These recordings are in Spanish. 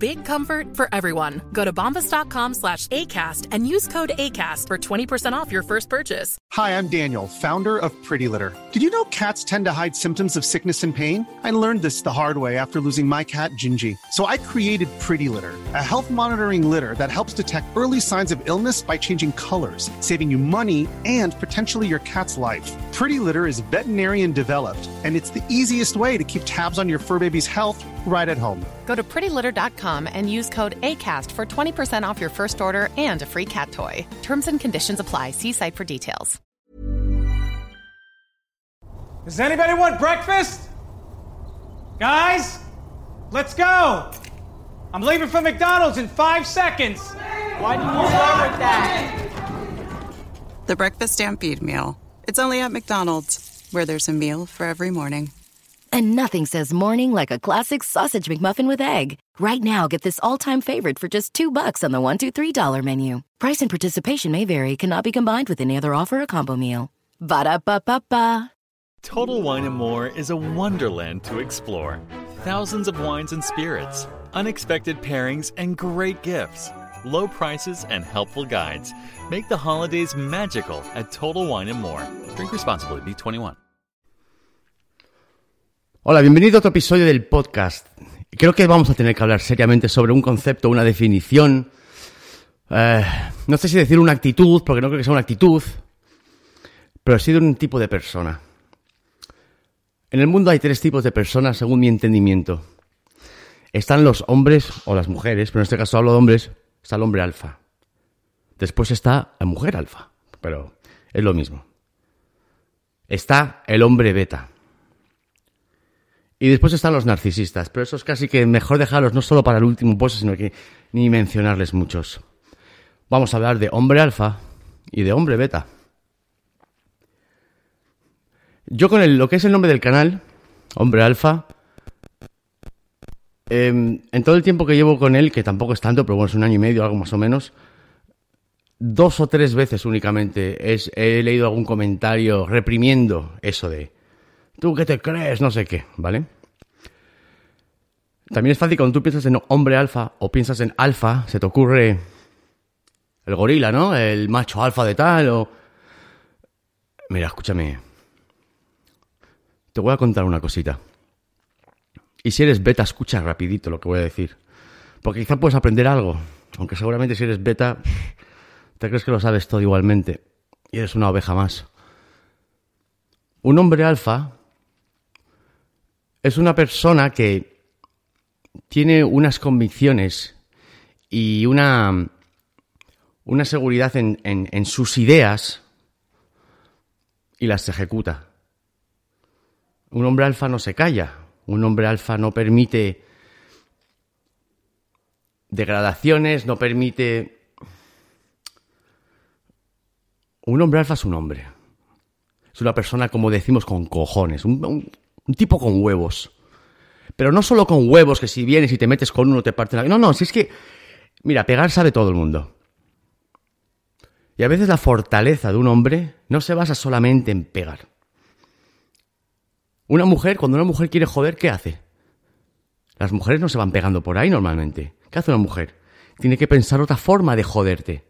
Big comfort for everyone. Go to bombas.com slash ACAST and use code ACAST for 20% off your first purchase. Hi, I'm Daniel, founder of Pretty Litter. Did you know cats tend to hide symptoms of sickness and pain? I learned this the hard way after losing my cat, Gingy. So I created Pretty Litter, a health monitoring litter that helps detect early signs of illness by changing colors, saving you money and potentially your cat's life. Pretty Litter is veterinarian developed, and it's the easiest way to keep tabs on your fur baby's health right at home. Go to prettylitter.com and use code ACAST for 20% off your first order and a free cat toy. Terms and conditions apply. See site for details. Does anybody want breakfast? Guys, let's go. I'm leaving for McDonald's in five seconds. Why didn't you start with that? The Breakfast Stampede Meal. It's only at McDonald's, where there's a meal for every morning. And nothing says morning like a classic sausage McMuffin with egg. Right now, get this all-time favorite for just two bucks on the one, two, three dollar menu. Price and participation may vary. Cannot be combined with any other offer or combo meal. Ba da ba ba ba. Total Wine and More is a wonderland to explore. Thousands of wines and spirits, unexpected pairings, and great gifts. Low prices and helpful guides make the holidays magical at Total Wine and More. Drink responsibly. Be 21. Hola, bienvenido a otro episodio del podcast. Creo que vamos a tener que hablar seriamente sobre un concepto, una definición. eh, no sé si decir una actitud, porque no creo que sea una actitud, pero sí de un tipo de persona. En el mundo hay tres tipos de personas, según mi entendimiento. Están los hombres o las mujeres, pero en este caso hablo de hombres, está el hombre alfa. Después está la mujer alfa, pero es lo mismo. Está el hombre beta. Y después están los narcisistas, pero esos casi que mejor dejarlos no solo para el último puesto, sino que ni mencionarles muchos. Vamos a hablar de hombre alfa y de hombre beta. Yo con el- lo que es el nombre del canal, hombre alfa, em, en todo el tiempo que llevo con él, que tampoco es tanto, pero bueno, es un año y medio, algo más o menos, dos o tres veces únicamente es- he leído algún comentario reprimiendo eso de ¿Tú qué te crees? No sé qué, ¿vale? También es fácil cuando tú piensas en hombre alfa o piensas en alfa, se te ocurre el gorila, ¿no? El macho alfa de tal o... Mira, escúchame. Te voy a contar una cosita. Y si eres beta, escucha rapidito lo que voy a decir. Porque quizá puedes aprender algo. Aunque seguramente si eres beta, te crees que lo sabes todo igualmente. Y eres una oveja más. Un hombre alfa es una persona que tiene unas convicciones y una, una seguridad en, en- sus ideas y las ejecuta. Un hombre alfa no se calla. Un hombre alfa no permite degradaciones, no permite... Un hombre alfa es un hombre. Es una persona, como decimos, con cojones. Un, un- un tipo con huevos. Pero no solo con huevos, que si vienes y te metes con uno te parte la... No, no, si es que... Mira, pegar sabe todo el mundo. Y a veces la fortaleza de un hombre no se basa solamente en pegar. Una mujer, cuando una mujer quiere joder, ¿qué hace? Las mujeres no se van pegando por ahí normalmente. ¿Qué hace una mujer? Tiene que pensar otra forma de joderte.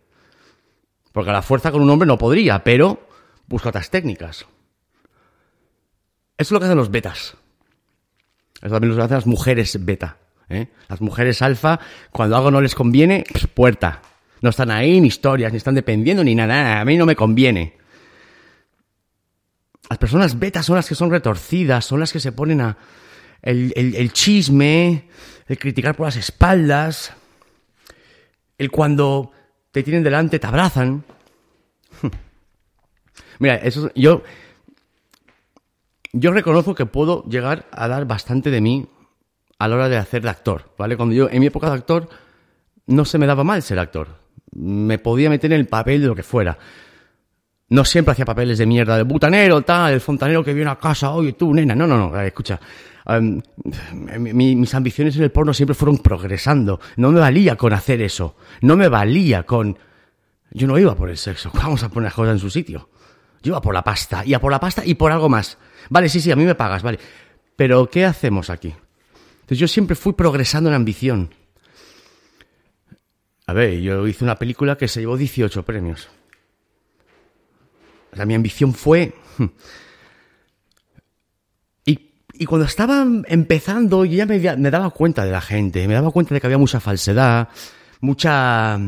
Porque la fuerza con un hombre no podría, pero busca otras técnicas. Es lo que hacen los betas. Eso también lo hacen las mujeres beta. ¿eh? Las mujeres alfa, cuando algo no les conviene, puerta. No están ahí ni historias, ni están dependiendo, ni nada. A mí no me conviene. Las personas betas son las que son retorcidas, son las que se ponen a el, el chisme, el criticar por las espaldas, el cuando te tienen delante te abrazan. Mira, eso yo yo reconozco que puedo llegar a dar bastante de mí a la hora de hacer de actor, ¿vale? Cuando yo en mi época de actor no se me daba mal ser actor. Me podía meter en el papel de lo que fuera. No siempre hacía papeles de mierda, de butanero, tal, el fontanero que viene a casa, oye, tú, nena. No, no, no, escucha. Em, mis ambiciones en el porno siempre fueron progresando. No me valía con hacer eso. No me valía con... Yo no iba por el sexo. Vamos a poner las cosas en su sitio. Yo iba por la pasta. Iba por la pasta y por algo más. Vale, sí, sí, a mí me pagas, vale. Pero, ¿qué hacemos aquí? Entonces yo siempre fui progresando en ambición. A ver, yo hice una película que se llevó 18 premios. O sea, mi ambición fue... Y, cuando estaba empezando, yo ya me daba cuenta de la gente, me daba cuenta de que había mucha falsedad, mucha...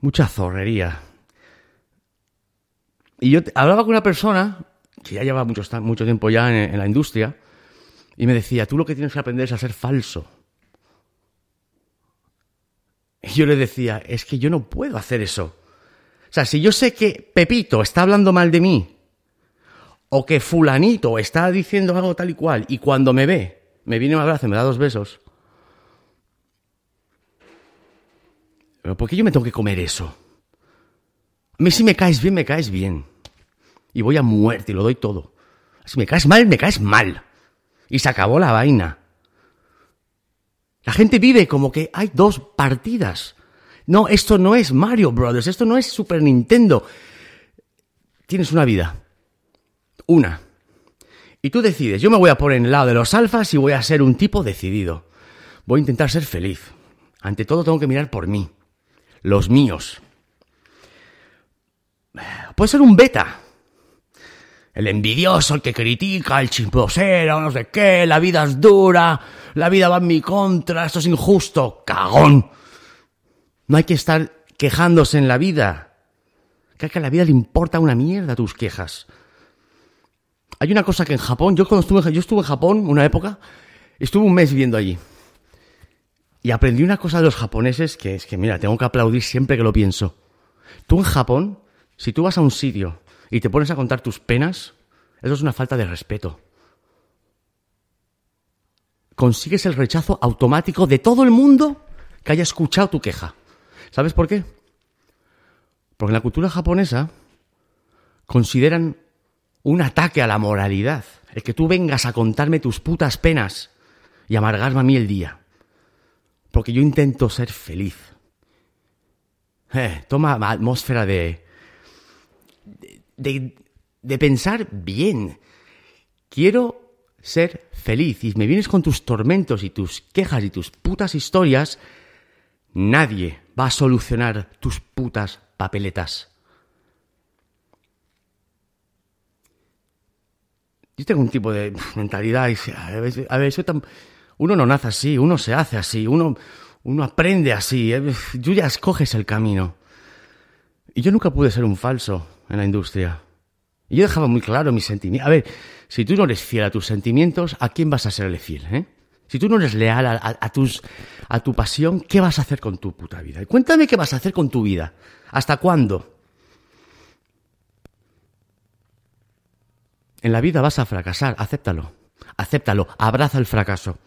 mucha zorrería. Y yo hablaba con una persona que ya lleva mucho, tiempo ya en, la industria y me decía, tú lo que tienes que aprender es a ser falso. Y yo le decía, es que yo no puedo hacer eso. O sea, si yo sé que Pepito está hablando mal de mí, o que fulanito está diciendo algo tal y cual, y cuando me ve, me viene un abrazo y me da dos besos, ¿pero por qué yo me tengo que comer eso? A mí si me caes bien, me caes bien. Y voy a muerte y lo doy todo. Si me caes mal, me caes mal. Y se acabó la vaina. La gente vive como que hay dos partidas. No, esto no es Mario Brothers, esto no es Super Nintendo. Tienes una vida. Una. Y tú decides, yo me voy a poner en el lado de los alfas y voy a ser un tipo decidido. Voy a intentar ser feliz. Ante todo tengo que mirar por mí. Los míos. Puede ser un beta. El envidioso, el que critica, el chismosero, no sé qué, la vida es dura, la vida va en mi contra, esto es injusto. Cagón. No hay que estar quejándose en la vida. Que a la vida le importa una mierda tus quejas. Hay una cosa que en Japón, yo cuando estuve, yo estuve en Japón una época, estuve un mes viviendo allí. Y aprendí una cosa de los japoneses que es que, mira, tengo que aplaudir siempre que lo pienso. Tú en Japón, si tú vas a un sitio y te pones a contar tus penas, eso es una falta de respeto. Consigues el rechazo automático de todo el mundo que haya escuchado tu queja. ¿Sabes por qué? Porque en la cultura japonesa consideran un ataque a la moralidad el que tú vengas a contarme tus putas penas y amargarme a mí el día. Porque yo intento ser feliz. Eh, toma atmósfera de, de, pensar bien. Quiero ser feliz y me vienes con tus tormentos y tus quejas y tus putas historias, nadie va a solucionar tus putas papeletas. Yo tengo un tipo de mentalidad y a ver, uno no nace así, uno se hace así, uno, uno aprende así, ¿eh? tú ya escoges el camino. Y yo nunca pude ser un falso en la industria. Y yo dejaba muy claro mis sentimientos. A ver, si tú no eres fiel a tus sentimientos, ¿a quién vas a serle fiel? Eh? Si tú no eres leal a, tus, a tu pasión, ¿qué vas a hacer con tu puta vida? cuéntame qué vas a hacer con tu vida. ¿Hasta cuándo? En la vida vas a fracasar, acéptalo. Acéptalo, abraza el fracaso.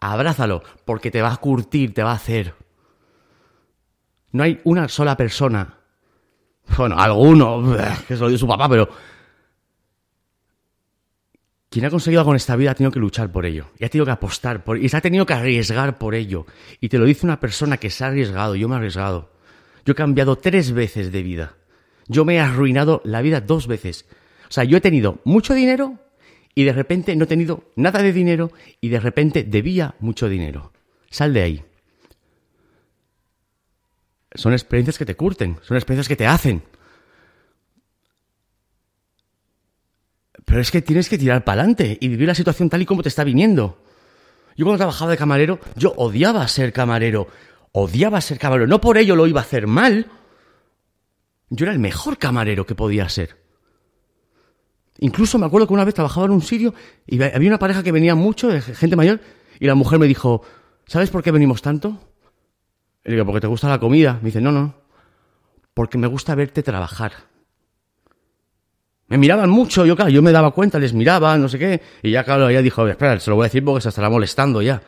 Abrázalo, porque te va a curtir, te va a hacer. No hay una sola persona. Bueno, alguno, que se lo dio su papá, pero quien ha conseguido algo en esta vida ha tenido que luchar por ello. Y ha tenido que apostar por Y se ha tenido que arriesgar por ello. Y te lo dice una persona que se ha arriesgado. Yo me he arriesgado. Yo he cambiado tres veces de vida. Yo me he arruinado la vida dos veces. O sea, yo he tenido mucho dinero y de repente no he tenido nada de dinero y de repente debía mucho dinero. Sal de ahí. Son experiencias que te curten, son experiencias que te hacen. Pero es que tienes que tirar para adelante y vivir la situación tal y como te está viniendo. Yo cuando trabajaba de camarero, yo odiaba ser camarero. Odiaba ser camarero. No por ello lo iba a hacer mal. Yo era el mejor camarero que podía ser. Incluso me acuerdo que una vez trabajaba en un sitio y había una pareja que venía mucho, gente mayor, y la mujer me dijo, ¿sabes por qué venimos tanto? Le digo, porque te gusta la comida. Me dice, no, no, porque me gusta verte trabajar. Me miraban mucho, yo claro, yo me daba cuenta, les miraba, no sé qué, y ya claro, ella dijo, espera, se lo voy a decir porque se estará molestando ya.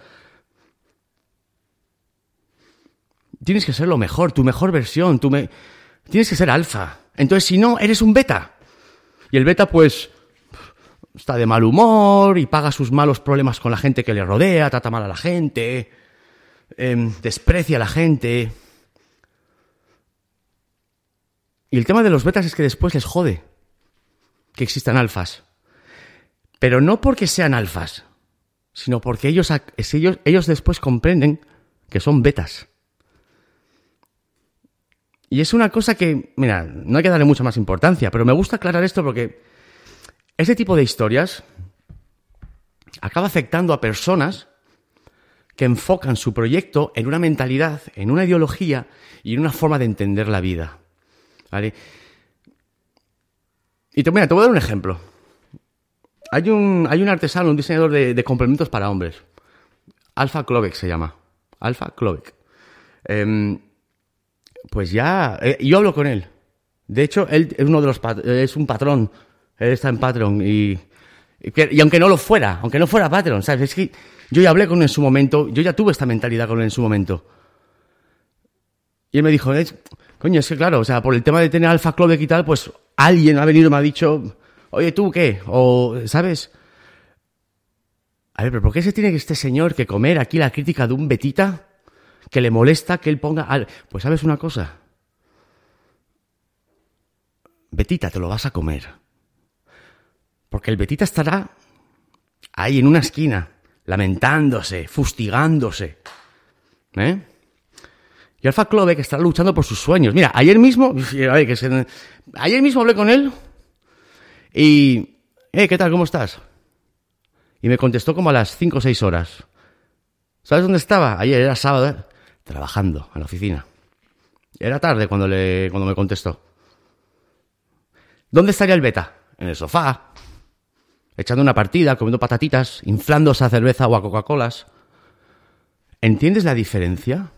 Tienes que ser lo mejor, tu mejor versión, tú me... tienes que ser alfa. Entonces, si no, eres un beta. Y el beta, pues, está de mal humor y paga sus malos problemas con la gente que le rodea, trata mal a la gente, em, desprecia a la gente. Y el tema de los betas es que después les jode que existan alfas. Pero no porque sean alfas, sino porque ellos, ellos, ellos después comprenden que son betas. Y es una cosa que, mira, no hay que darle mucha más importancia, pero me gusta aclarar esto porque ese tipo de historias acaba afectando a personas que enfocan su proyecto en una mentalidad, en una ideología y en una forma de entender la vida. ¿Vale? Y te, mira, te voy a dar un ejemplo. Hay un, hay un artesano, un diseñador de, complementos para hombres. Alfa Klovek se llama. Alfa Klovek. Em, pues ya, eh, yo hablo con él. De hecho, él es uno de los es un patrón. Él está en Patreon y, y, aunque no lo fuera, aunque no fuera Patreon, ¿sabes? Es que yo ya hablé con él en su momento, yo ya tuve esta mentalidad con él en su momento. Y él me dijo, coño, es que claro, o sea, por el tema de tener Alpha Club y tal, pues alguien ha venido y me ha dicho, oye, ¿tú qué? O, ¿sabes? A ver, pero ¿por qué se tiene que este señor que comer aquí la crítica de un betita? que le molesta que él ponga... Pues sabes una cosa. Betita, te lo vas a comer. Porque el Betita estará ahí en una esquina, lamentándose, fustigándose. ¿Eh? Y Alfa Clove que estará luchando por sus sueños. Mira, ayer mismo, ayer mismo hablé con él y, eh, ¿qué tal? ¿Cómo estás? Y me contestó como a las 5 o 6 horas. ¿Sabes dónde estaba? Ayer era sábado trabajando en la oficina. Era tarde cuando, le, cuando me contestó. ¿Dónde estaría el beta? En el sofá, echando una partida, comiendo patatitas, inflándose a cerveza o a Coca-Colas. ¿Entiendes la diferencia?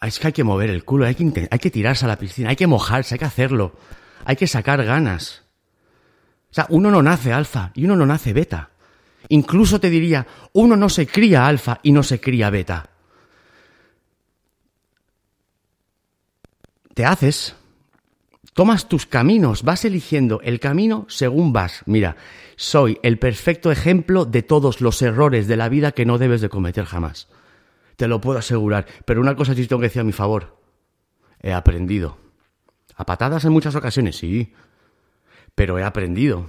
Ah, es que hay que mover el culo, hay que, hay que tirarse a la piscina, hay que mojarse, hay que hacerlo, hay que sacar ganas. O sea, uno no nace alfa y uno no nace beta. Incluso te diría, uno no se cría alfa y no se cría beta. Te haces, tomas tus caminos, vas eligiendo el camino según vas. Mira, soy el perfecto ejemplo de todos los errores de la vida que no debes de cometer jamás. Te lo puedo asegurar. Pero una cosa sí tengo que decir a mi favor. He aprendido. A patadas en muchas ocasiones, sí. Pero he aprendido.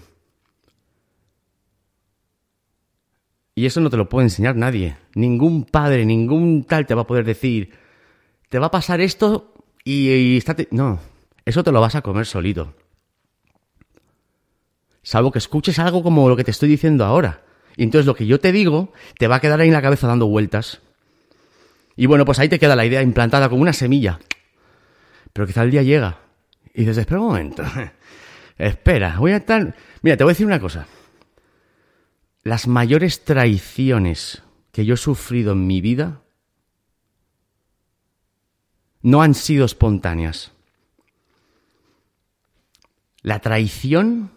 Y eso no te lo puede enseñar nadie. Ningún padre, ningún tal te va a poder decir, te va a pasar esto y, estate... No, eso te lo vas a comer solito. Salvo que escuches algo como lo que te estoy diciendo ahora. Y entonces lo que yo te digo te va a quedar ahí en la cabeza dando vueltas. Y bueno, pues ahí te queda la idea implantada como una semilla. Pero quizá el día llega. Y dices, espera un momento. espera, voy a estar... Mira, te voy a decir una cosa las mayores traiciones que yo he sufrido en mi vida no han sido espontáneas. La traición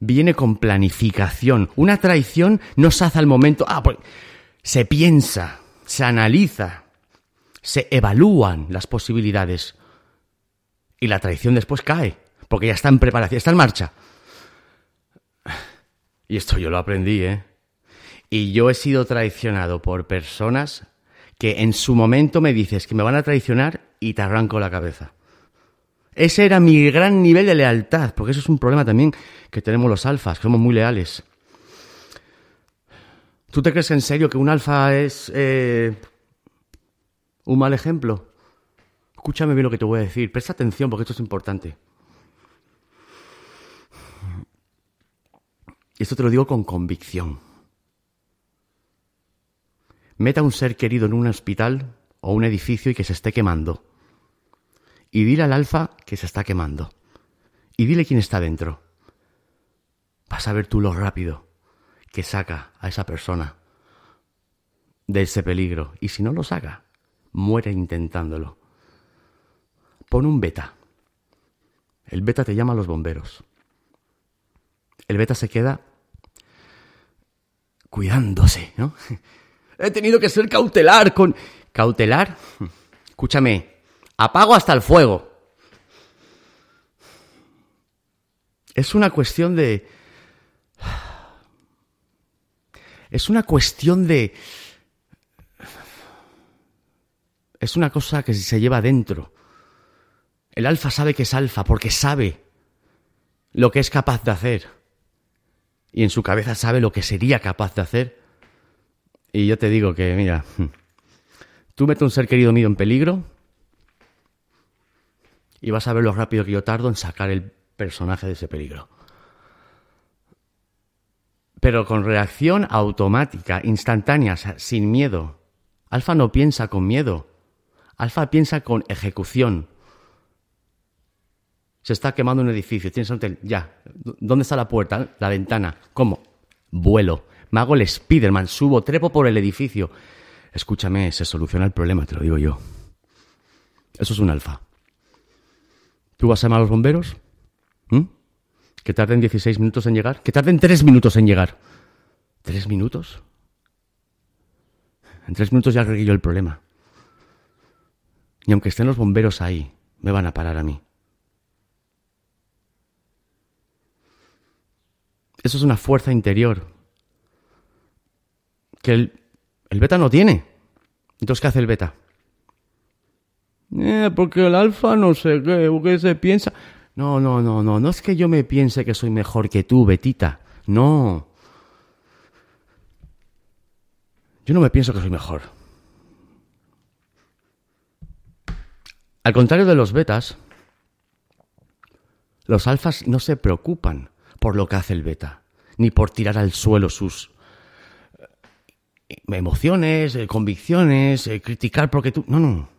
viene con planificación. Una traición no se hace al momento, ah, pues se piensa, se analiza, se evalúan las posibilidades. Y la traición después cae, porque ya está en preparación, está en marcha. Y esto yo lo aprendí, ¿eh? Y yo he sido traicionado por personas que en su momento me dices que me van a traicionar y te arranco la cabeza. Ese era mi gran nivel de lealtad, porque eso es un problema también que tenemos los alfas, que somos muy leales. ¿Tú te crees en serio que un alfa es eh, un mal ejemplo? Escúchame bien lo que te voy a decir, presta atención porque esto es importante. Esto te lo digo con convicción. Meta a un ser querido en un hospital o un edificio y que se esté quemando. Y dile al alfa que se está quemando. Y dile quién está dentro. Vas a ver tú lo rápido que saca a esa persona de ese peligro. Y si no lo saca, muere intentándolo. Pon un beta. El beta te llama a los bomberos. El beta se queda cuidándose, ¿no? He tenido que ser cautelar con... ¿Cautelar? Escúchame, apago hasta el fuego. Es una cuestión de... Es una cuestión de... Es una cosa que se lleva dentro. El alfa sabe que es alfa porque sabe lo que es capaz de hacer. Y en su cabeza sabe lo que sería capaz de hacer. Y yo te digo que, mira, tú metes un ser querido mío en peligro y vas a ver lo rápido que yo tardo en sacar el personaje de ese peligro. Pero con reacción automática, instantánea, sin miedo. Alfa no piensa con miedo. Alfa piensa con ejecución. Se está quemando un edificio, tienes un hotel, ya. ¿Dónde está la puerta? La ventana. ¿Cómo? Vuelo. Me hago el Spiderman, subo, trepo por el edificio. Escúchame, se soluciona el problema, te lo digo yo. Eso es un alfa. ¿Tú vas a llamar a los bomberos? ¿Mm? ¿Que tarden 16 minutos en llegar? ¿Que tarden 3 minutos en llegar? ¿Tres minutos? En tres minutos ya arreglé yo el problema. Y aunque estén los bomberos ahí, me van a parar a mí. Eso es una fuerza interior que el, beta no tiene. Entonces, ¿qué hace el beta? Eh, porque el alfa no sé qué, qué se piensa. No, no, no, no, no es que yo me piense que soy mejor que tú, Betita. No. Yo no me pienso que soy mejor. Al contrario de los betas, los alfas no se preocupan por lo que hace el beta, ni por tirar al suelo sus eh, emociones, eh, convicciones, criticar porque tú... No, no.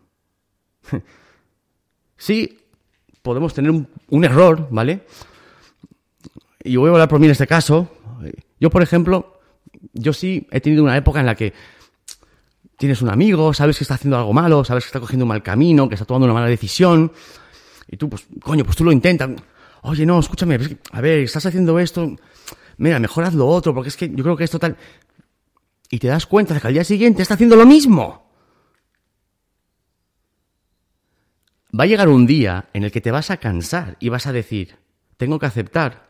sí, podemos tener un, error, ¿vale? Y voy a hablar por mí en este caso. Yo, por ejemplo, yo sí he tenido una época en la que tienes un amigo, sabes que está haciendo algo malo, sabes que está cogiendo un mal camino, que está tomando una mala decisión, y tú, pues, coño, pues tú lo intentas. Oye, no, escúchame, a ver, estás haciendo esto, mira, mejor haz lo otro, porque es que yo creo que es total... Y te das cuenta de que al día siguiente está haciendo lo mismo. Va a llegar un día en el que te vas a cansar y vas a decir, tengo que aceptar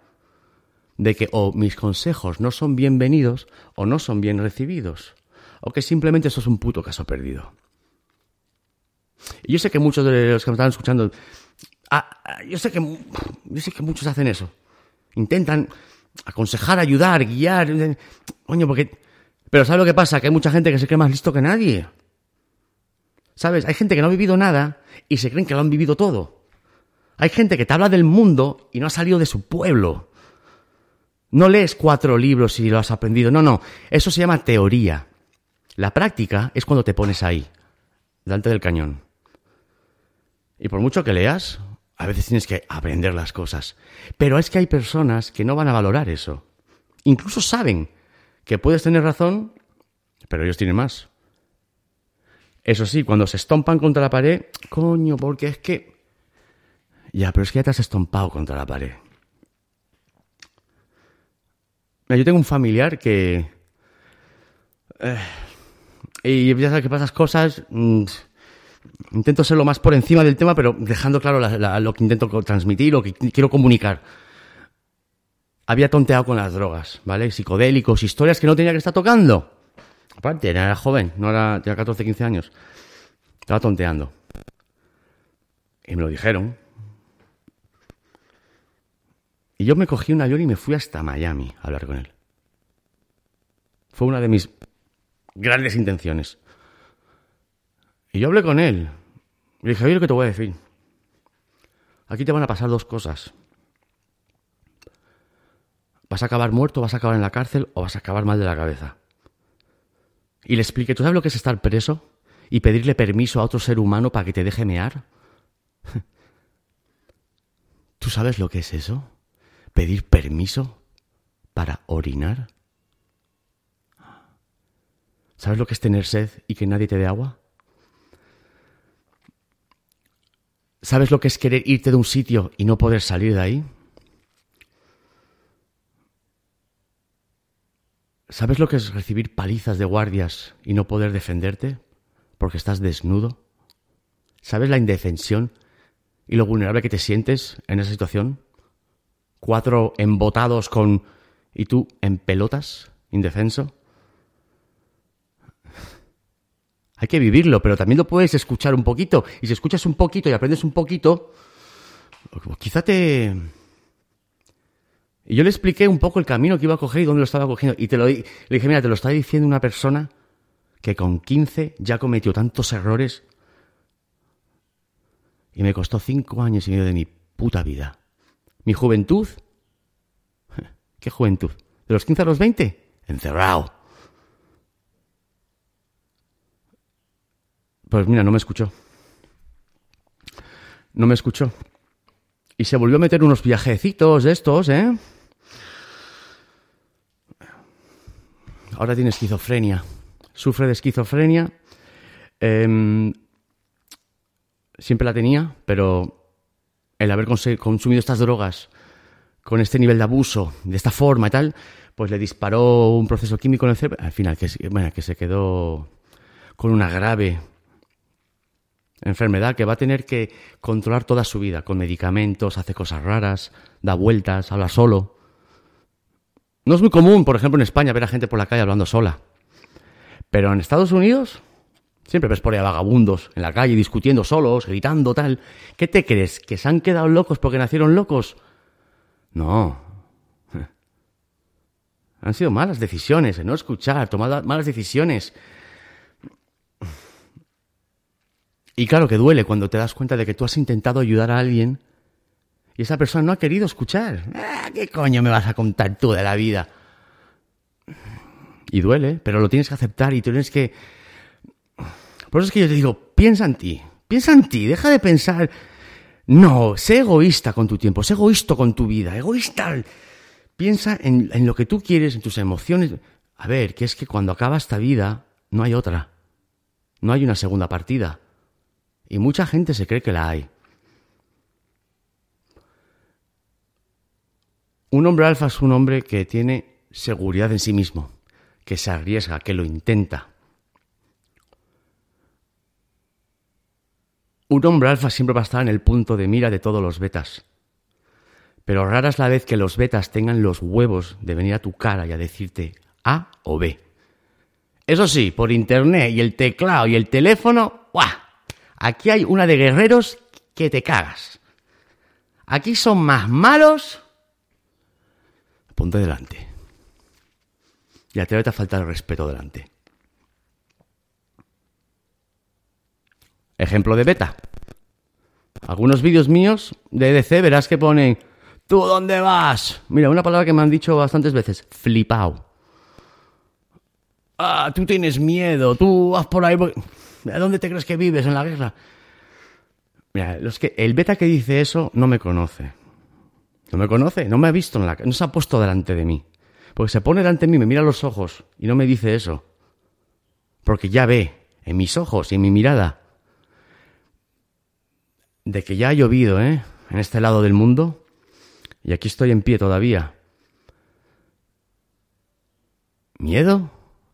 de que o mis consejos no son bienvenidos o no son bien recibidos o que simplemente eso es un puto caso perdido. Y yo sé que muchos de los que me están escuchando, ah, ah, yo, sé que, yo sé que muchos hacen eso. Intentan aconsejar, ayudar, guiar. Coño, porque... Pero ¿sabes lo que pasa? Que hay mucha gente que se cree más listo que nadie. ¿Sabes? Hay gente que no ha vivido nada y se creen que lo han vivido todo. Hay gente que te habla del mundo y no ha salido de su pueblo. No lees cuatro libros y lo has aprendido. No, no. Eso se llama teoría. La práctica es cuando te pones ahí, delante del cañón. Y por mucho que leas, a veces tienes que aprender las cosas. Pero es que hay personas que no van a valorar eso. Incluso saben que puedes tener razón, pero ellos tienen más. Eso sí, cuando se estompan contra la pared, coño, porque es que... Ya, pero es que ya te has estompado contra la pared. Yo tengo un familiar que... Eh, y ya sabes que pasas cosas. Mm, intento ser lo más por encima del tema, pero dejando claro lo que intento transmitir, lo que quiero comunicar. Había tonteado con las drogas, ¿vale? Psicodélicos, historias que no tenía que estar tocando. Era joven, no era, tenía 14, 15 años. Estaba tonteando. Y me lo dijeron. Y yo me cogí un avión y me fui hasta Miami a hablar con él. Fue una de mis grandes intenciones. Y yo hablé con él. Le dije, oye, lo que te voy a decir. Aquí te van a pasar dos cosas. Vas a acabar muerto, vas a acabar en la cárcel o vas a acabar mal de la cabeza. Y le expliqué, ¿tú sabes lo que es estar preso y pedirle permiso a otro ser humano para que te deje mear? ¿Tú sabes lo que es eso? ¿Pedir permiso para orinar? ¿Sabes lo que es tener sed y que nadie te dé agua? ¿Sabes lo que es querer irte de un sitio y no poder salir de ahí? ¿Sabes lo que es recibir palizas de guardias y no poder defenderte porque estás desnudo? ¿Sabes la indefensión y lo vulnerable que te sientes en esa situación? Cuatro embotados con... y tú en pelotas, indefenso. Hay que vivirlo, pero también lo puedes escuchar un poquito. Y si escuchas un poquito y aprendes un poquito, quizá te... Y yo le expliqué un poco el camino que iba a coger y dónde lo estaba cogiendo. Y te lo le dije, mira, te lo está diciendo una persona que con 15 ya cometió tantos errores y me costó cinco años y medio de mi puta vida. Mi juventud. ¿Qué juventud? ¿De los 15 a los 20? Encerrado. Pues mira, no me escuchó. No me escuchó. Y se volvió a meter unos viajecitos de estos, ¿eh? Ahora tiene esquizofrenia. Sufre de esquizofrenia. Em, siempre la tenía, pero el haber consumido estas drogas con este nivel de abuso, de esta forma y tal, pues le disparó un proceso químico en el cerebro. Al final, que, bueno, que se quedó con una grave enfermedad que va a tener que controlar toda su vida, con medicamentos, hace cosas raras, da vueltas, habla solo. No es muy común, por ejemplo, en España ver a gente por la calle hablando sola. Pero en Estados Unidos siempre ves por ahí a vagabundos en la calle discutiendo solos, gritando, tal. ¿Qué te crees? ¿Que se han quedado locos porque nacieron locos? No. Han sido malas decisiones, no escuchar, tomar malas decisiones. Y claro que duele cuando te das cuenta de que tú has intentado ayudar a alguien y esa persona no ha querido escuchar. Ah, ¿Qué coño me vas a contar tú de la vida? Y duele, pero lo tienes que aceptar y tienes que... Por eso es que yo te digo, piensa en ti, piensa en ti, deja de pensar... No, sé egoísta con tu tiempo, sé egoísta con tu vida, egoísta. Piensa en, en lo que tú quieres, en tus emociones. A ver, que es que cuando acaba esta vida, no hay otra. No hay una segunda partida. Y mucha gente se cree que la hay. Un hombre alfa es un hombre que tiene seguridad en sí mismo, que se arriesga, que lo intenta. Un hombre alfa siempre va a estar en el punto de mira de todos los betas. Pero rara es la vez que los betas tengan los huevos de venir a tu cara y a decirte A o B. Eso sí, por internet y el teclado y el teléfono, ¡buah! Aquí hay una de guerreros que te cagas. Aquí son más malos. Ponte delante. Y a ti te falta el respeto delante. Ejemplo de beta. Algunos vídeos míos de EDC verás que ponen ¿Tú dónde vas? Mira, una palabra que me han dicho bastantes veces. Flipao. Ah, tú tienes miedo. Tú vas por ahí. ¿A dónde te crees que vives en la guerra? Mira, los que, el beta que dice eso no me conoce. No me conoce, no me ha visto en la no se ha puesto delante de mí. Porque se pone delante de mí, me mira a los ojos y no me dice eso. Porque ya ve en mis ojos y en mi mirada de que ya ha llovido, ¿eh? En este lado del mundo. Y aquí estoy en pie todavía. ¿Miedo?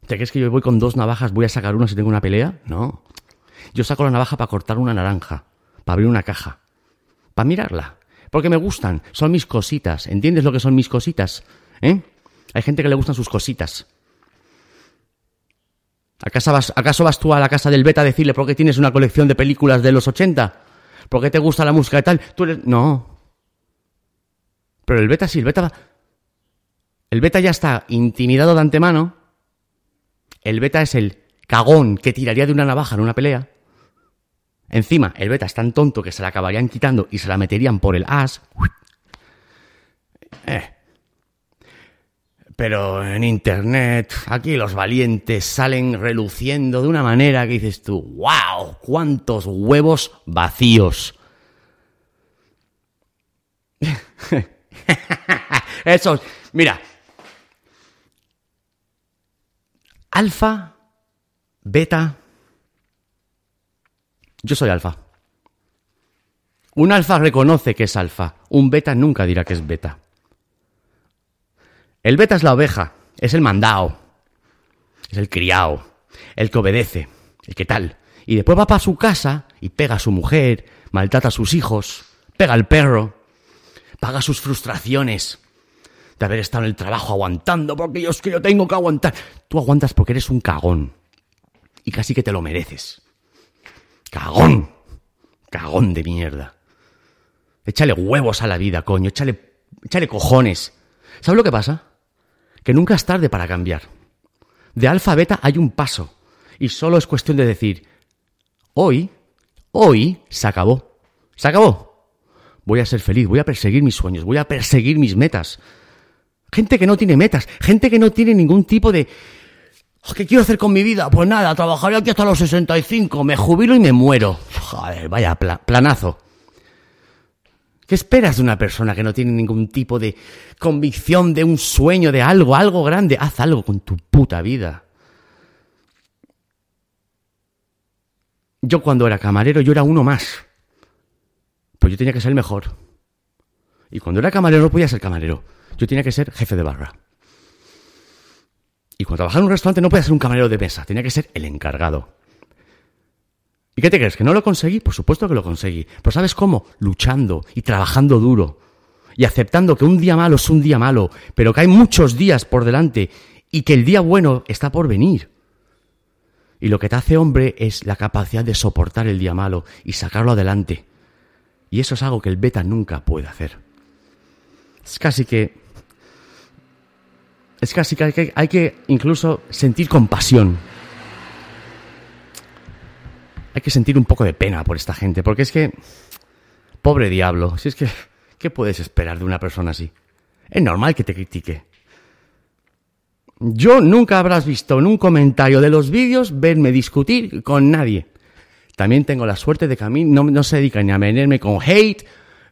¿Te crees que yo voy con dos navajas, voy a sacar una si tengo una pelea? No. Yo saco la navaja para cortar una naranja, para abrir una caja, para mirarla. Porque me gustan, son mis cositas. ¿Entiendes lo que son mis cositas? ¿Eh? Hay gente que le gustan sus cositas. ¿Acaso vas, ¿Acaso vas tú a la casa del beta a decirle por qué tienes una colección de películas de los 80? ¿Por qué te gusta la música y tal? Tú eres... No. Pero el beta sí, el beta... El beta ya está intimidado de antemano el beta es el cagón que tiraría de una navaja en una pelea. Encima, el beta es tan tonto que se la acabarían quitando y se la meterían por el as. Eh. Pero en internet, aquí los valientes salen reluciendo de una manera que dices tú, wow, cuántos huevos vacíos. Eso, mira. Alfa, beta. Yo soy alfa. Un alfa reconoce que es alfa. Un beta nunca dirá que es beta. El beta es la oveja, es el mandao, es el criado, el que obedece, el que tal. Y después va para su casa y pega a su mujer, maltrata a sus hijos, pega al perro, paga sus frustraciones de haber estado en el trabajo aguantando porque yo es que yo tengo que aguantar. Tú aguantas porque eres un cagón y casi que te lo mereces. Cagón, cagón de mierda. Échale huevos a la vida, coño, échale, échale cojones. ¿Sabes lo que pasa? Que nunca es tarde para cambiar. De alfa a beta hay un paso y solo es cuestión de decir, hoy, hoy se acabó. Se acabó voy a ser feliz, voy a perseguir mis sueños, voy a perseguir mis metas. Gente que no tiene metas, gente que no tiene ningún tipo de... ¿Qué quiero hacer con mi vida? Pues nada, trabajaré aquí hasta los 65, me jubilo y me muero. Joder, vaya planazo. ¿Qué esperas de una persona que no tiene ningún tipo de convicción de un sueño, de algo, algo grande? Haz algo con tu puta vida. Yo cuando era camarero, yo era uno más. Pues yo tenía que ser el mejor. Y cuando era camarero no podía ser camarero. Yo tenía que ser jefe de barra. Y cuando trabajaba en un restaurante no podía ser un camarero de mesa, tenía que ser el encargado. ¿Y qué te crees? ¿Que no lo conseguí? Por supuesto que lo conseguí. Pero ¿sabes cómo? Luchando y trabajando duro. Y aceptando que un día malo es un día malo, pero que hay muchos días por delante y que el día bueno está por venir. Y lo que te hace hombre es la capacidad de soportar el día malo y sacarlo adelante. Y eso es algo que el beta nunca puede hacer. Es casi que... Es casi que hay que, hay que incluso sentir compasión. Hay que sentir un poco de pena por esta gente, porque es que... Pobre diablo, si es que... ¿Qué puedes esperar de una persona así? Es normal que te critique. Yo nunca habrás visto en un comentario de los vídeos verme discutir con nadie. También tengo la suerte de que a mí no, no se dedica ni a venirme con hate,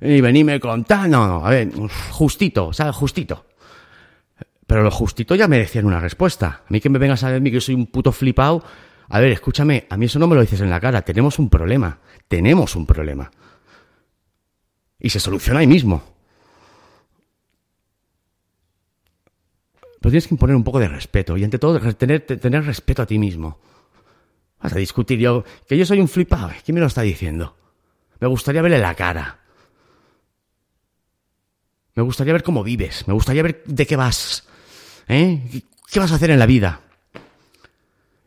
ni venirme con tal, no, no, a ver, justito, ¿sabes? Justito. Pero los justitos ya merecían una respuesta. A mí que me vengas a decir que soy un puto flipado. A ver, escúchame, a mí eso no me lo dices en la cara. Tenemos un problema. Tenemos un problema. Y se soluciona ahí mismo. Pero tienes que imponer un poco de respeto y ante todo tener, tener respeto a ti mismo. Vas a discutir yo, que yo soy un flipado. ¿Quién me lo está diciendo? Me gustaría verle la cara. Me gustaría ver cómo vives. Me gustaría ver de qué vas. ¿Eh? ¿Qué vas a hacer en la vida?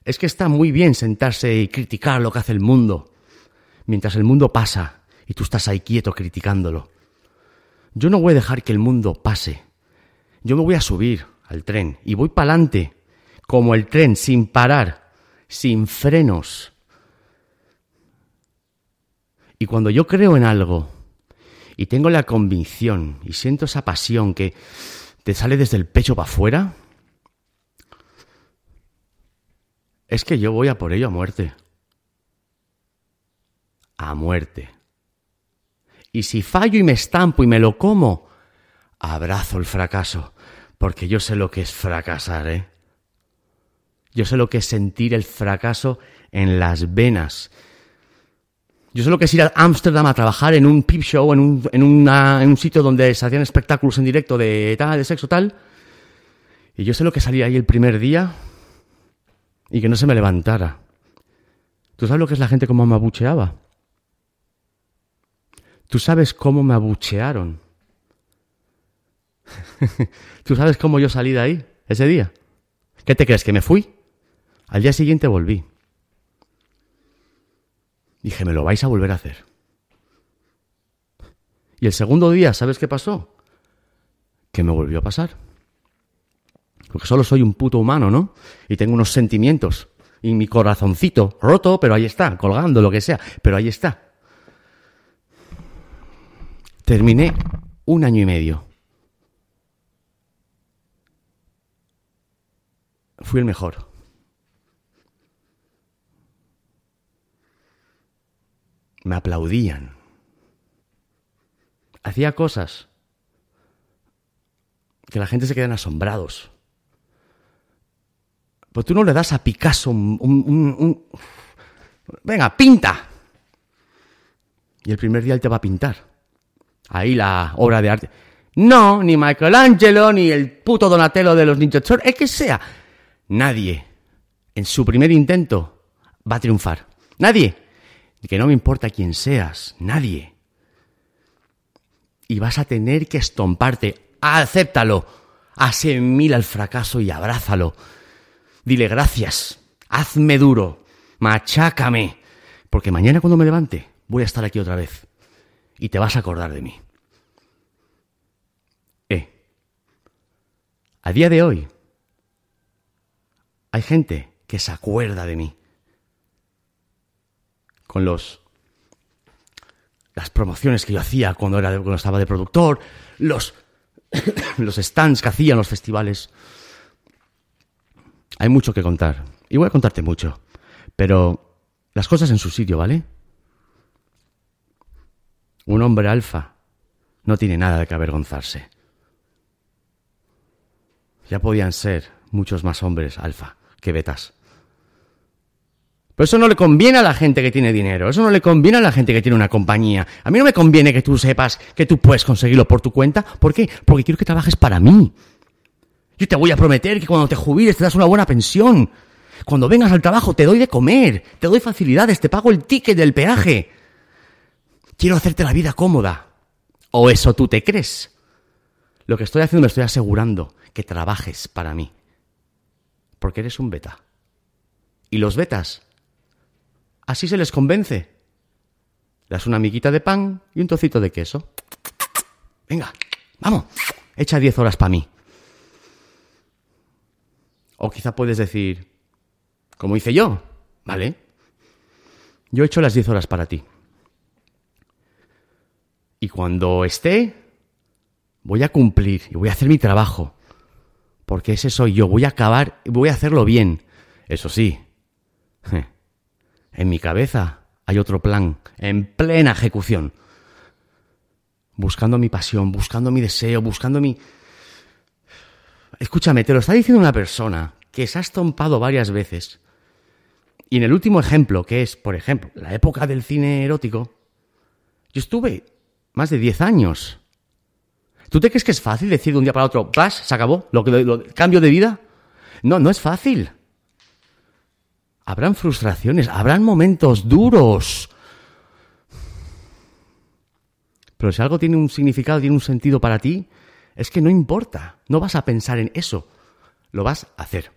Es que está muy bien sentarse y criticar lo que hace el mundo, mientras el mundo pasa y tú estás ahí quieto criticándolo. Yo no voy a dejar que el mundo pase. Yo me voy a subir al tren y voy para adelante, como el tren, sin parar sin frenos. Y cuando yo creo en algo y tengo la convicción y siento esa pasión que te sale desde el pecho para afuera, es que yo voy a por ello a muerte. A muerte. Y si fallo y me estampo y me lo como, abrazo el fracaso, porque yo sé lo que es fracasar, ¿eh? Yo sé lo que es sentir el fracaso en las venas. Yo sé lo que es ir a Ámsterdam a trabajar en un peep show, en un, sitio donde se hacían espectáculos en directo de tal, de sexo tal. Y yo sé lo que salía ahí el primer día y que no se me levantara. ¿Tú sabes lo que es la gente como me abucheaba? ¿Tú sabes cómo me abuchearon? ¿Tú sabes cómo yo salí de ahí ese día? ¿Qué te crees que me fui? Al día siguiente volví. Dije, me lo vais a volver a hacer. Y el segundo día, ¿sabes qué pasó? Que me volvió a pasar. Porque solo soy un puto humano, ¿no? Y tengo unos sentimientos. Y mi corazoncito roto, pero ahí está, colgando, lo que sea. Pero ahí está. Terminé un año y medio. Fui el mejor. Me aplaudían. Hacía cosas que la gente se quedan asombrados. Pues tú no le das a Picasso un, Venga, pinta. Y el primer día él te va a pintar. Ahí la obra de arte. No, ni Michelangelo, ni el puto Donatello de los Ninja es que sea. Nadie, en su primer intento, va a triunfar. Nadie. Que no me importa quién seas. Nadie. Y vas a tener que estomparte. Acéptalo. Asemila al fracaso y abrázalo. Dile gracias. Hazme duro. Machácame. Porque mañana cuando me levante voy a estar aquí otra vez. Y te vas a acordar de mí. Eh. A día de hoy hay gente que se acuerda de mí. Con los las promociones que yo hacía cuando era cuando estaba de productor, los los stands que hacía en los festivales. Hay mucho que contar. Y voy a contarte mucho. Pero las cosas en su sitio, ¿vale? Un hombre alfa no tiene nada de que avergonzarse. Ya podían ser muchos más hombres alfa que betas. Pero eso no le conviene a la gente que tiene dinero, eso no le conviene a la gente que tiene una compañía. A mí no me conviene que tú sepas que tú puedes conseguirlo por tu cuenta. ¿Por qué? Porque quiero que trabajes para mí. Yo te voy a prometer que cuando te jubiles te das una buena pensión. Cuando vengas al trabajo te doy de comer, te doy facilidades, te pago el ticket del peaje. Quiero hacerte la vida cómoda. ¿O eso tú te crees? Lo que estoy haciendo me estoy asegurando que trabajes para mí porque eres un beta. Y los betas, así se les convence. Das una amiguita de pan y un trocito de queso. Venga, vamos, echa diez horas para mí. O quizá puedes decir, como hice yo, ¿vale? Yo he hecho las diez horas para ti. Y cuando esté, voy a cumplir y voy a hacer mi trabajo porque ese soy yo. Voy a acabar, voy a hacerlo bien. Eso sí, en mi cabeza hay otro plan, en plena ejecución. Buscando mi pasión, buscando mi deseo, buscando mi... Escúchame, te lo está diciendo una persona que se ha estompado varias veces. Y en el último ejemplo, que es, por ejemplo, la época del cine erótico, yo estuve más de 10 años ¿Tú te crees que es fácil decir de un día para otro, vas, se acabó, lo, lo, cambio de vida? No, no es fácil. Habrán frustraciones, habrán momentos duros. Pero si algo tiene un significado, tiene un sentido para ti, es que no importa, no vas a pensar en eso, lo vas a hacer.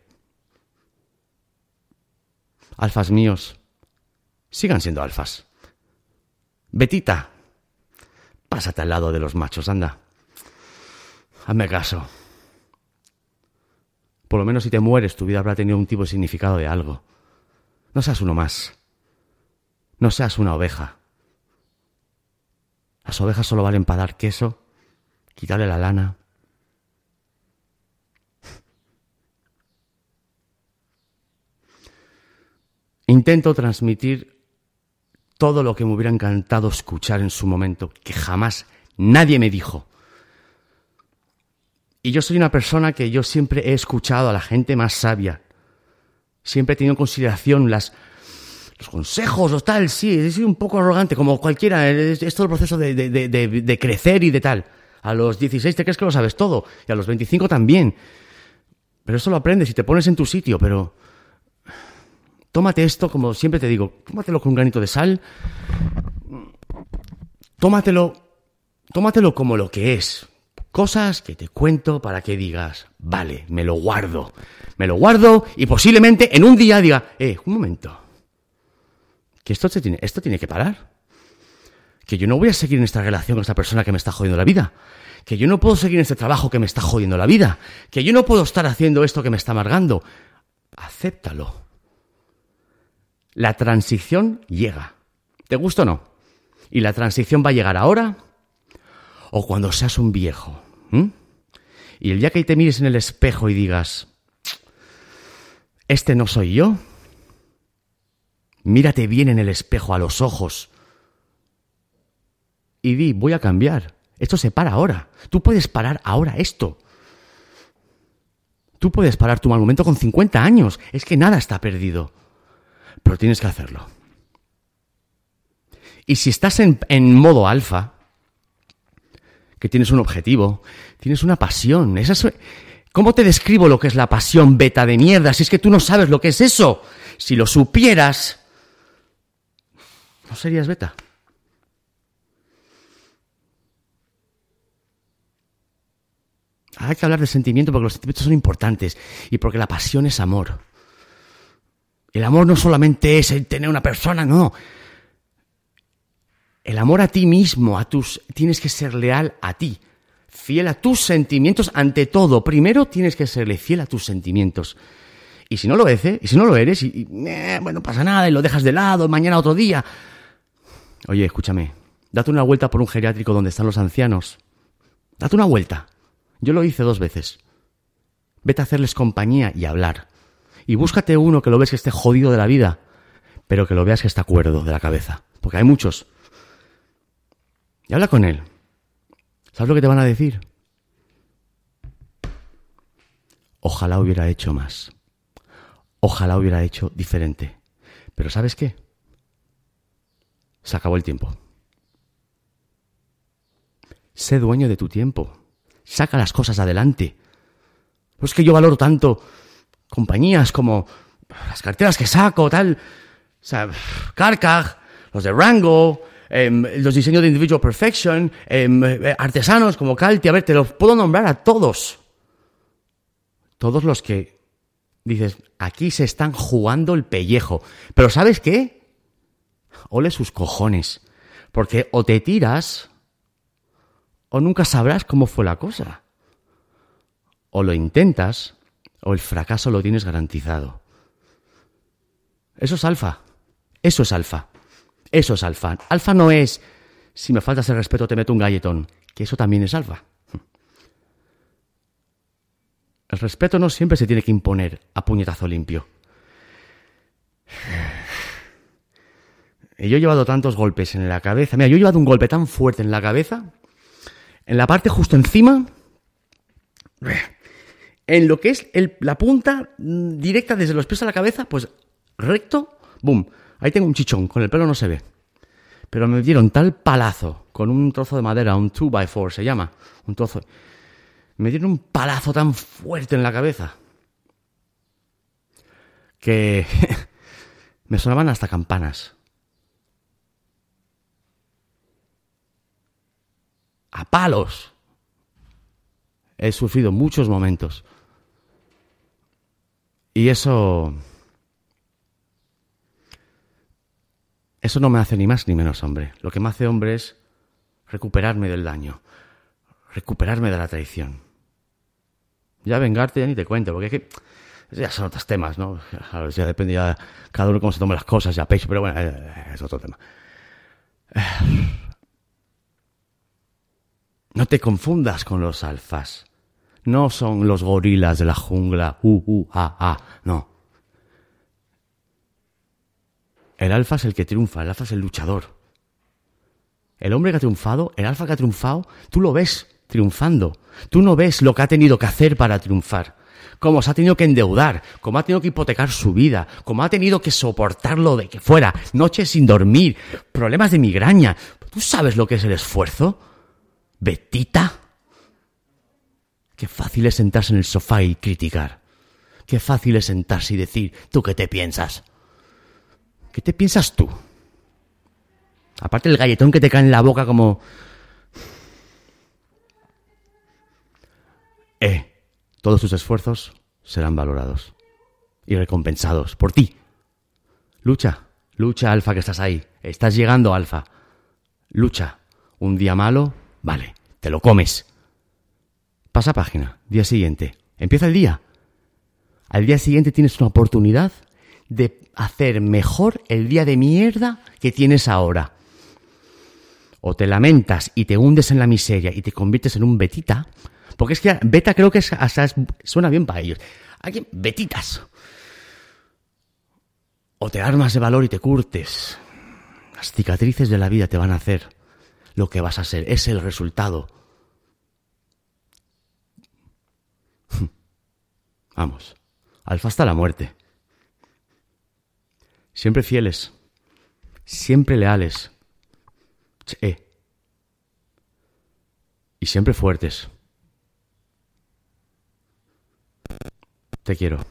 Alfas míos, sigan siendo alfas. Betita, pásate al lado de los machos, anda. Hazme caso. Por lo menos si te mueres, tu vida habrá tenido un tipo de significado de algo. No seas uno más. No seas una oveja. Las ovejas solo valen para dar queso, quitarle la lana. Intento transmitir todo lo que me hubiera encantado escuchar en su momento, que jamás nadie me dijo. Y yo soy una persona que yo siempre he escuchado a la gente más sabia. Siempre he tenido en consideración las, los consejos o tal, sí, he sido un poco arrogante, como cualquiera, es, todo el proceso de, de, de, crecer y de tal. A los 16 te crees que lo sabes todo, y a los 25 también. Pero eso lo aprendes y te pones en tu sitio, pero tómate esto, como siempre te digo, tómatelo con un granito de sal, tómatelo, tómatelo como lo que es, Cosas que te cuento para que digas, vale, me lo guardo. Me lo guardo y posiblemente en un día diga, eh, un momento. Que esto, tiene, esto tiene que parar. Que yo no voy a seguir en esta relación con esta persona que me está jodiendo la vida. Que yo no puedo seguir en este trabajo que me está jodiendo la vida. Que yo no puedo estar haciendo esto que me está amargando. Acéptalo. La transición llega. ¿Te gusta o no? Y la transición va a llegar ahora o cuando seas un viejo. ¿Mm? Y el día que te mires en el espejo y digas, este no soy yo, mírate bien en el espejo a los ojos y di, voy a cambiar. Esto se para ahora. Tú puedes parar ahora esto. Tú puedes parar tu mal momento con 50 años. Es que nada está perdido. Pero tienes que hacerlo. Y si estás en, en modo alfa, que tienes un objetivo, tienes una pasión. Esa es, ¿Cómo te describo lo que es la pasión beta de mierda? Si es que tú no sabes lo que es eso. Si lo supieras, no serías beta. Hay que hablar de sentimiento porque los sentimientos son importantes y porque la pasión es amor. El amor no solamente es el tener una persona, no. El amor a ti mismo, a tus tienes que ser leal a ti, fiel a tus sentimientos ante todo. Primero tienes que serle fiel a tus sentimientos. Y si no lo eres, y si no lo eres, y, eh, bueno, pasa nada, y lo dejas de lado, mañana otro día. Oye, escúchame, date una vuelta por un geriátrico donde están los ancianos. Date una vuelta. Yo lo hice dos veces. Vete a hacerles compañía y hablar. Y búscate uno que lo ves que esté jodido de la vida, pero que lo veas que está cuerdo de la cabeza. Porque hay muchos. Y habla con él. ¿Sabes lo que te van a decir? Ojalá hubiera hecho más. Ojalá hubiera hecho diferente. Pero ¿sabes qué? Se acabó el tiempo. Sé dueño de tu tiempo. Saca las cosas adelante. Pues que yo valoro tanto compañías como las carteras que saco, tal. O sea, Carcag, los de Rango, em, los diseños de Individual Perfection, em, eh, artesanos como Calti. A ver, te los puedo nombrar a todos. Todos los que dices, aquí se están jugando el pellejo. Pero ¿sabes qué? Ole sus cojones. Porque o te tiras o nunca sabrás cómo fue la cosa. O lo intentas, o el fracaso lo tienes garantizado. Eso es alfa. Eso es alfa. Eso es alfa. Alfa no es, si me faltas el respeto te meto un galletón, que eso también es alfa. El respeto no siempre se tiene que imponer a puñetazo limpio. Y yo he llevado tantos golpes en la cabeza. Mira, yo he llevado un golpe tan fuerte en la cabeza en la parte justo encima, en lo que es la punta mm, directa desde los pies a la cabeza, pues recto, boom, ahí tengo un chichón, con el pelo no se ve. Pero me dieron tal palazo con un trozo de madera, un 2x4 se llama, un trozo. Me dieron un palazo tan fuerte en la cabeza que me sonaban hasta campanas. a palos. He sufrido muchos momentos. Y eso... Eso no me hace ni más ni menos hombre. Lo que me hace hombre es recuperarme del daño, recuperarme de la traición. Ya vengarte ya ni te cuento, porque es que ya son otros temas, ¿no? Ya depende ya cada uno cómo se tome las cosas, ya pecho, pero bueno, eh, es otro tema. No te confundas con los alfas. No son los gorilas de la jungla. Uh, uh, ah, ah. No. El alfa es el que triunfa, el alfa es el luchador. El hombre que ha triunfado, el alfa que ha triunfado, tú lo ves triunfando. Tú no ves lo que ha tenido que hacer para triunfar. Cómo se ha tenido que endeudar, cómo ha tenido que hipotecar su vida, cómo ha tenido que soportar lo de que fuera, noches sin dormir, problemas de migraña. ¿Tú sabes lo que es el esfuerzo? Betita. Qué fácil es sentarse en el sofá y criticar. Qué fácil es sentarse y decir, ¿tú qué te piensas? ¿Qué te piensas tú? Aparte del galletón que te cae en la boca como... Eh, todos tus esfuerzos serán valorados y recompensados por ti. Lucha, lucha, Alfa, que estás ahí. Estás llegando, Alfa. Lucha. Un día malo, Vale, te lo comes. Pasa página, día siguiente. Empieza el día. Al día siguiente tienes una oportunidad de hacer mejor el día de mierda que tienes ahora. O te lamentas y te hundes en la miseria y te conviertes en un betita. Porque es que beta creo que suena bien para ellos. Betitas. O te armas de valor y te curtes. Las cicatrices de la vida te van a hacer lo que vas a ser, es el resultado. Vamos, alfa hasta la muerte. Siempre fieles. Siempre leales. Che. Eh. Y siempre fuertes. Te quiero.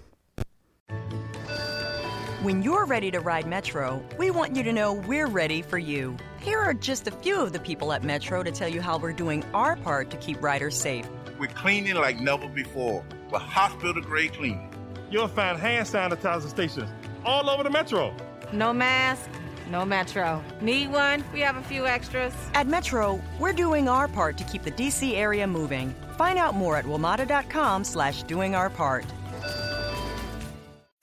When you're ready to ride Metro, we want you to know we're ready for you. Here are just a few of the people at Metro to tell you how we're doing our part to keep riders safe. We're cleaning like never before with hospital grade cleaning. You'll find hand sanitizer stations all over the Metro. No mask, no Metro. Need one? We have a few extras. At Metro, we're doing our part to keep the DC area moving. Find out more at WMATA.com slash doing our part.